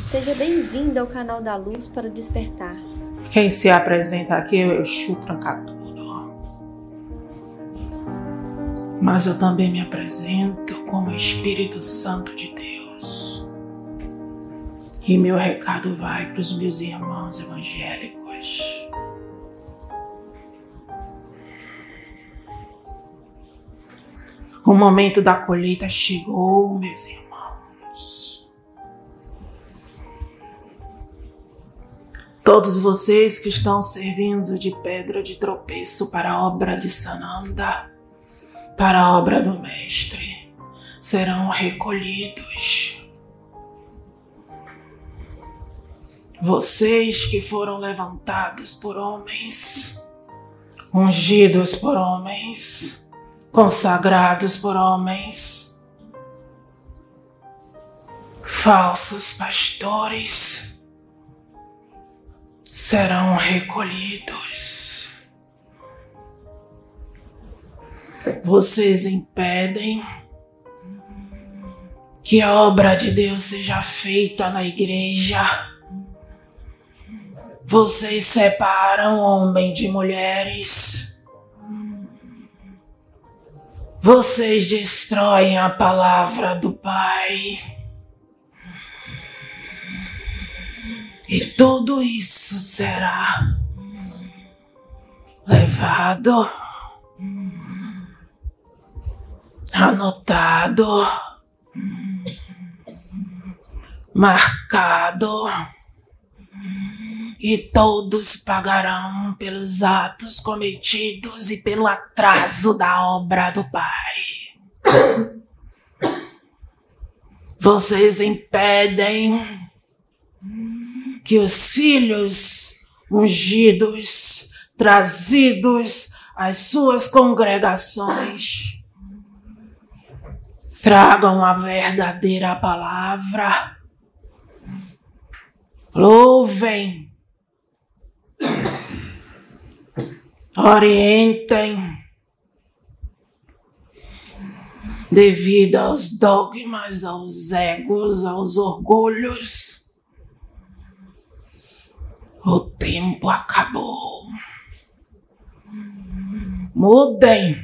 Seja bem-vindo ao canal da Luz para Despertar. Quem se apresenta aqui é o Exu Trancatudo. Mas eu também me apresento como Espírito Santo de Deus. E meu recado vai para os meus irmãos evangélicos. O momento da colheita chegou, meus irmãos. Todos vocês que estão servindo de pedra de tropeço para a obra de Sananda, para a obra do Mestre, serão recolhidos. Vocês que foram levantados por homens, ungidos por homens, consagrados por homens, falsos pastores, serão recolhidos. Vocês impedem que a obra de Deus seja feita na igreja. Vocês separam homem de mulheres. Vocês destroem a palavra do Pai. E tudo isso será levado anotado, marcado, e todos pagarão pelos atos cometidos e pelo atraso da obra do Pai. Vocês impedem que os filhos ungidos, trazidos às suas congregações, tragam a verdadeira palavra. Louvem, orientem, devido aos dogmas, aos egos, aos orgulhos. O tempo acabou. Mudem.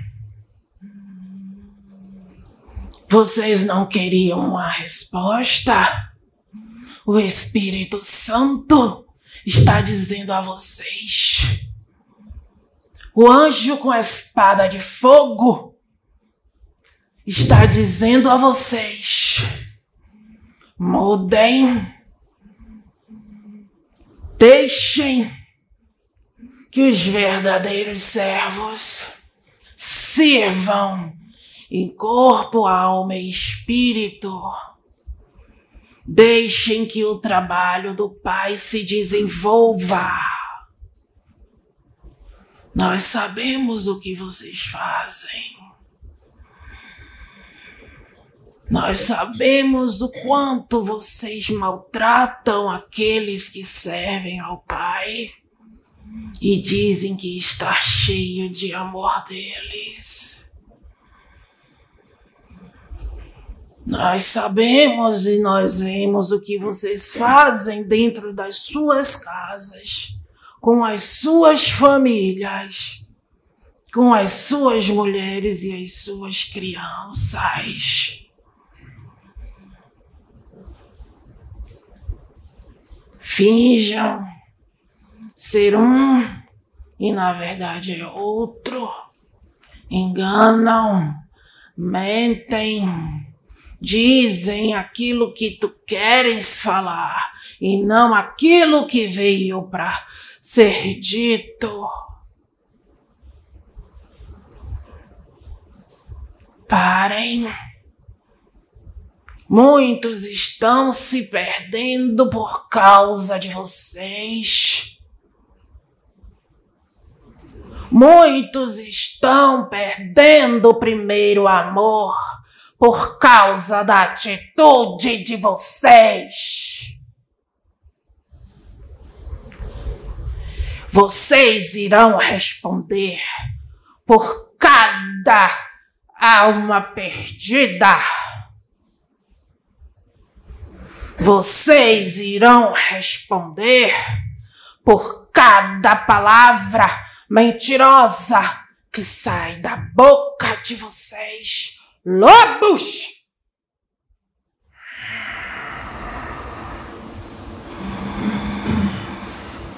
Vocês não queriam uma resposta? O Espírito Santo está dizendo a vocês. O anjo com a espada de fogo está dizendo a vocês: mudem, deixem que os verdadeiros servos sirvam em corpo, alma e espírito. Deixem que o trabalho do Pai se desenvolva. Nós sabemos o que vocês fazem. Nós sabemos o quanto vocês maltratam aqueles que servem ao Pai e dizem que está cheio de amor deles. Nós sabemos e nós vemos o que vocês fazem dentro das suas casas, com as suas famílias, com as suas mulheres e as suas crianças. Finjam ser um e na verdade é outro. Enganam, mentem dizem aquilo que tu queres falar e não aquilo que veio para ser dito. Parem. Muitos estão se perdendo por causa de vocês. Muitos estão perdendo o primeiro amor por causa da atitude de vocês. Vocês irão responder por cada alma perdida. Vocês irão responder por cada palavra mentirosa que sai da boca de vocês, lobos!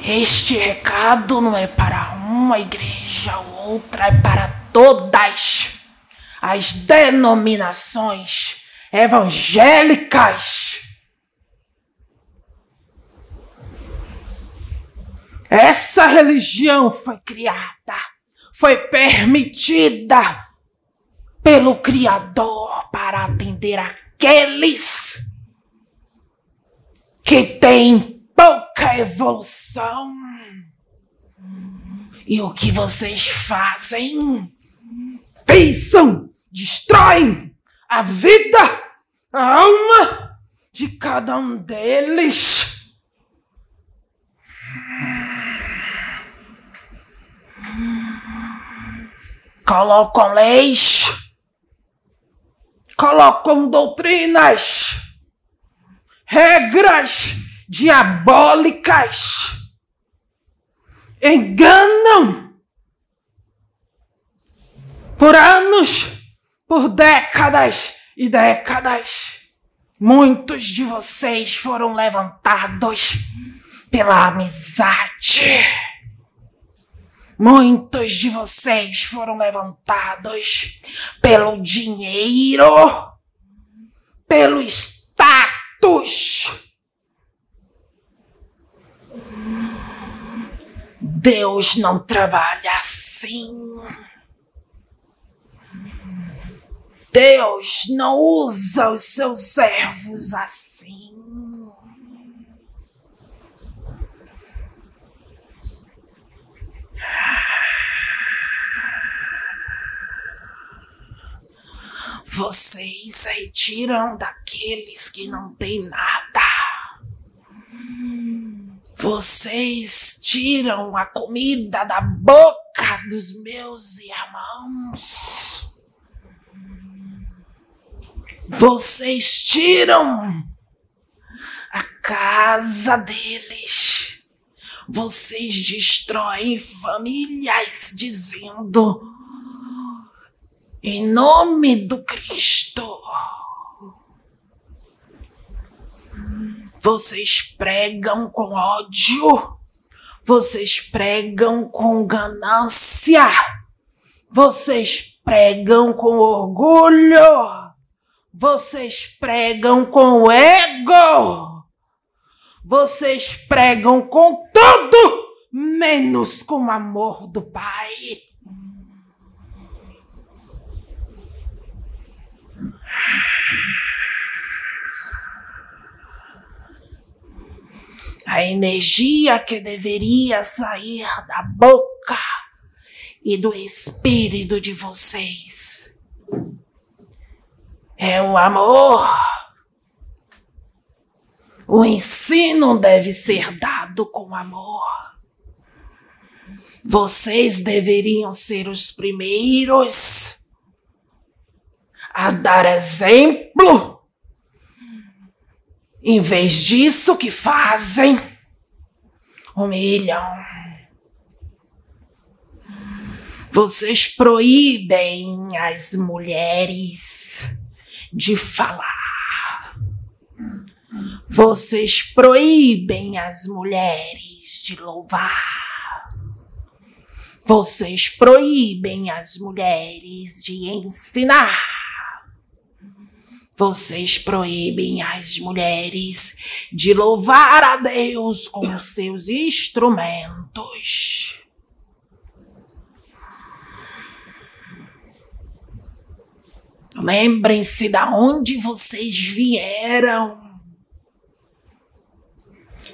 Este recado não é para uma igreja ou outra, é para todas as denominações evangélicas. Essa religião foi criada, foi permitida pelo Criador para atender aqueles que têm pouca evolução. E o que vocês fazem? Pensam, destroem a vida, a alma de cada um deles. Colocam leis, colocam doutrinas, regras diabólicas enganam por anos, por décadas e décadas. Muitos de vocês foram levantados pela amizade. Muitos de vocês foram levantados pelo dinheiro, pelo status Deus não trabalha assim. Deus não usa os seus servos assim. Vocês retiram daqueles que não têm nada. Vocês tiram a comida da boca dos meus irmãos. Vocês tiram a casa deles. Vocês destroem famílias dizendo em nome do Cristo. Vocês pregam com ódio. Vocês pregam com ganância. Vocês pregam com orgulho. Vocês pregam com ego. Vocês pregam com tudo, menos com o amor do Pai. A energia que deveria sair da boca e do espírito de vocês. É o amor. O ensino deve ser dado com amor. Vocês deveriam ser os primeiros a dar exemplo em vez disso, que fazem? Humilham. Vocês proíbem as mulheres de falar. Vocês proíbem as mulheres de louvar. Vocês proíbem as mulheres de ensinar. Vocês proíbem as mulheres de louvar a Deus com seus instrumentos. Lembrem-se da onde vocês vieram.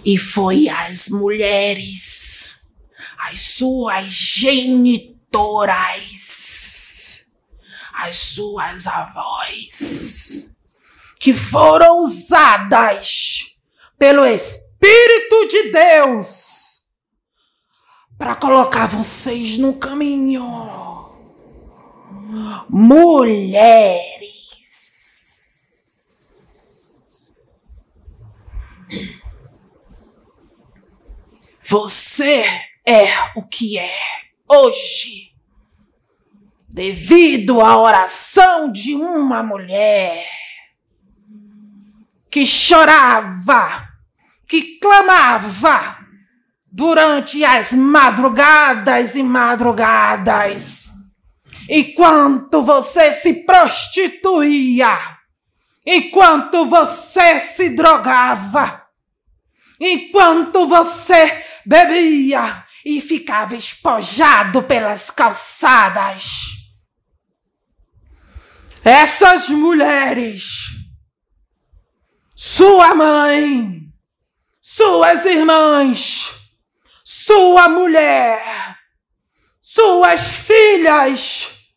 E foi as mulheres, as suas genitoras, as suas avós que foram usadas pelo Espírito de Deus para colocar vocês no caminho. Mulheres. Você é o que é hoje, devido à oração de uma mulher que chorava, que clamava durante as madrugadas e madrugadas. Enquanto você se prostituía, enquanto você se drogava, enquanto você bebia e ficava espojado pelas calçadas. Essas mulheres, sua mãe, suas irmãs, sua mulher, suas filhas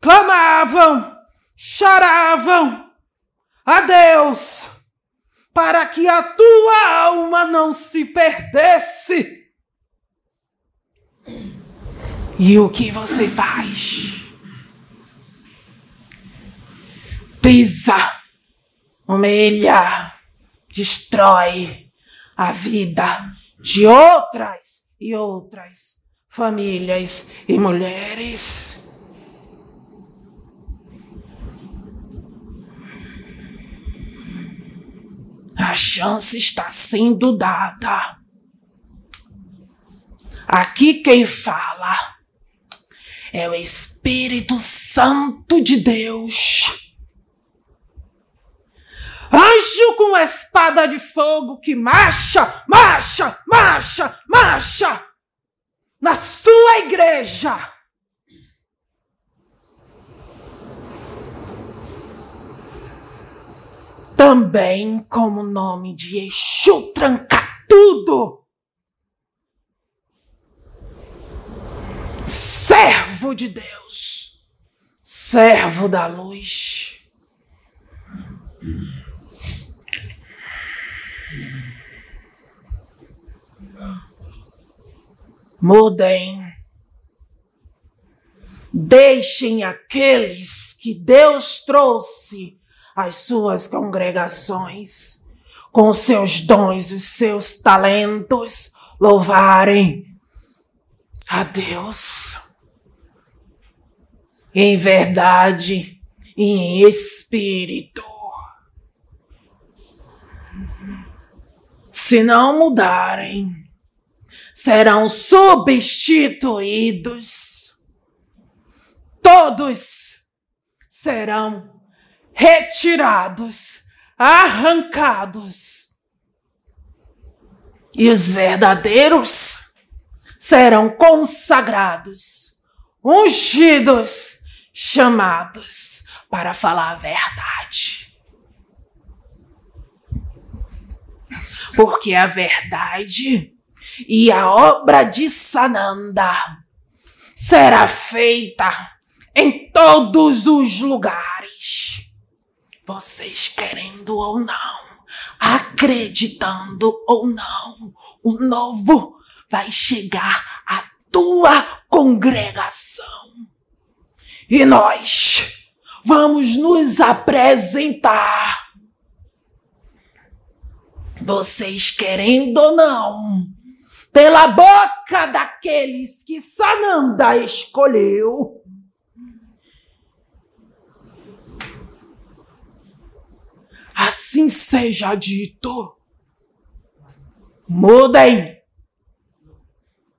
clamavam, choravam a Deus para que a tua alma não se perdesse. E o que você faz? Pisa, humilha, destrói a vida de outras e outras famílias e mulheres. A chance está sendo dada. Aqui quem fala é o Espírito Santo de Deus. Anjo com espada de fogo que marcha, marcha, marcha, marcha na sua igreja. também como o nome de Exu tranca tudo. Servo de Deus, servo da luz. Mudem. Deixem aqueles que Deus trouxe as suas congregações, com seus dons, os seus talentos, louvarem a Deus. Em verdade e em espírito. Se não mudarem, serão substituídos. Todos serão retirados, arrancados. E os verdadeiros serão consagrados, ungidos, chamados para falar a verdade. Porque a verdade e a obra de Sananda será feita em todos os lugares vocês querendo ou não, acreditando ou não, o novo vai chegar à tua congregação. E nós vamos nos apresentar. Vocês querendo ou não, pela boca daqueles que Sananda escolheu assim seja dito. Mudem.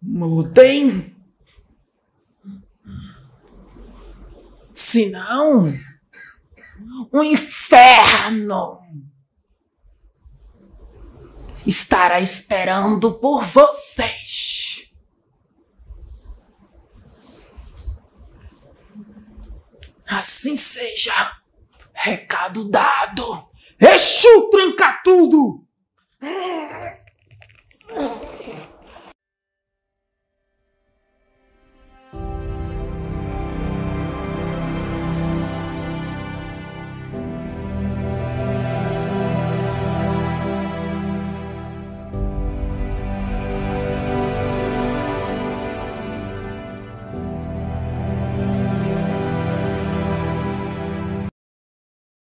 Mudem. Senão, o inferno estará esperando por vocês. Assim seja. Recado dado. Exu tranca tudo! É.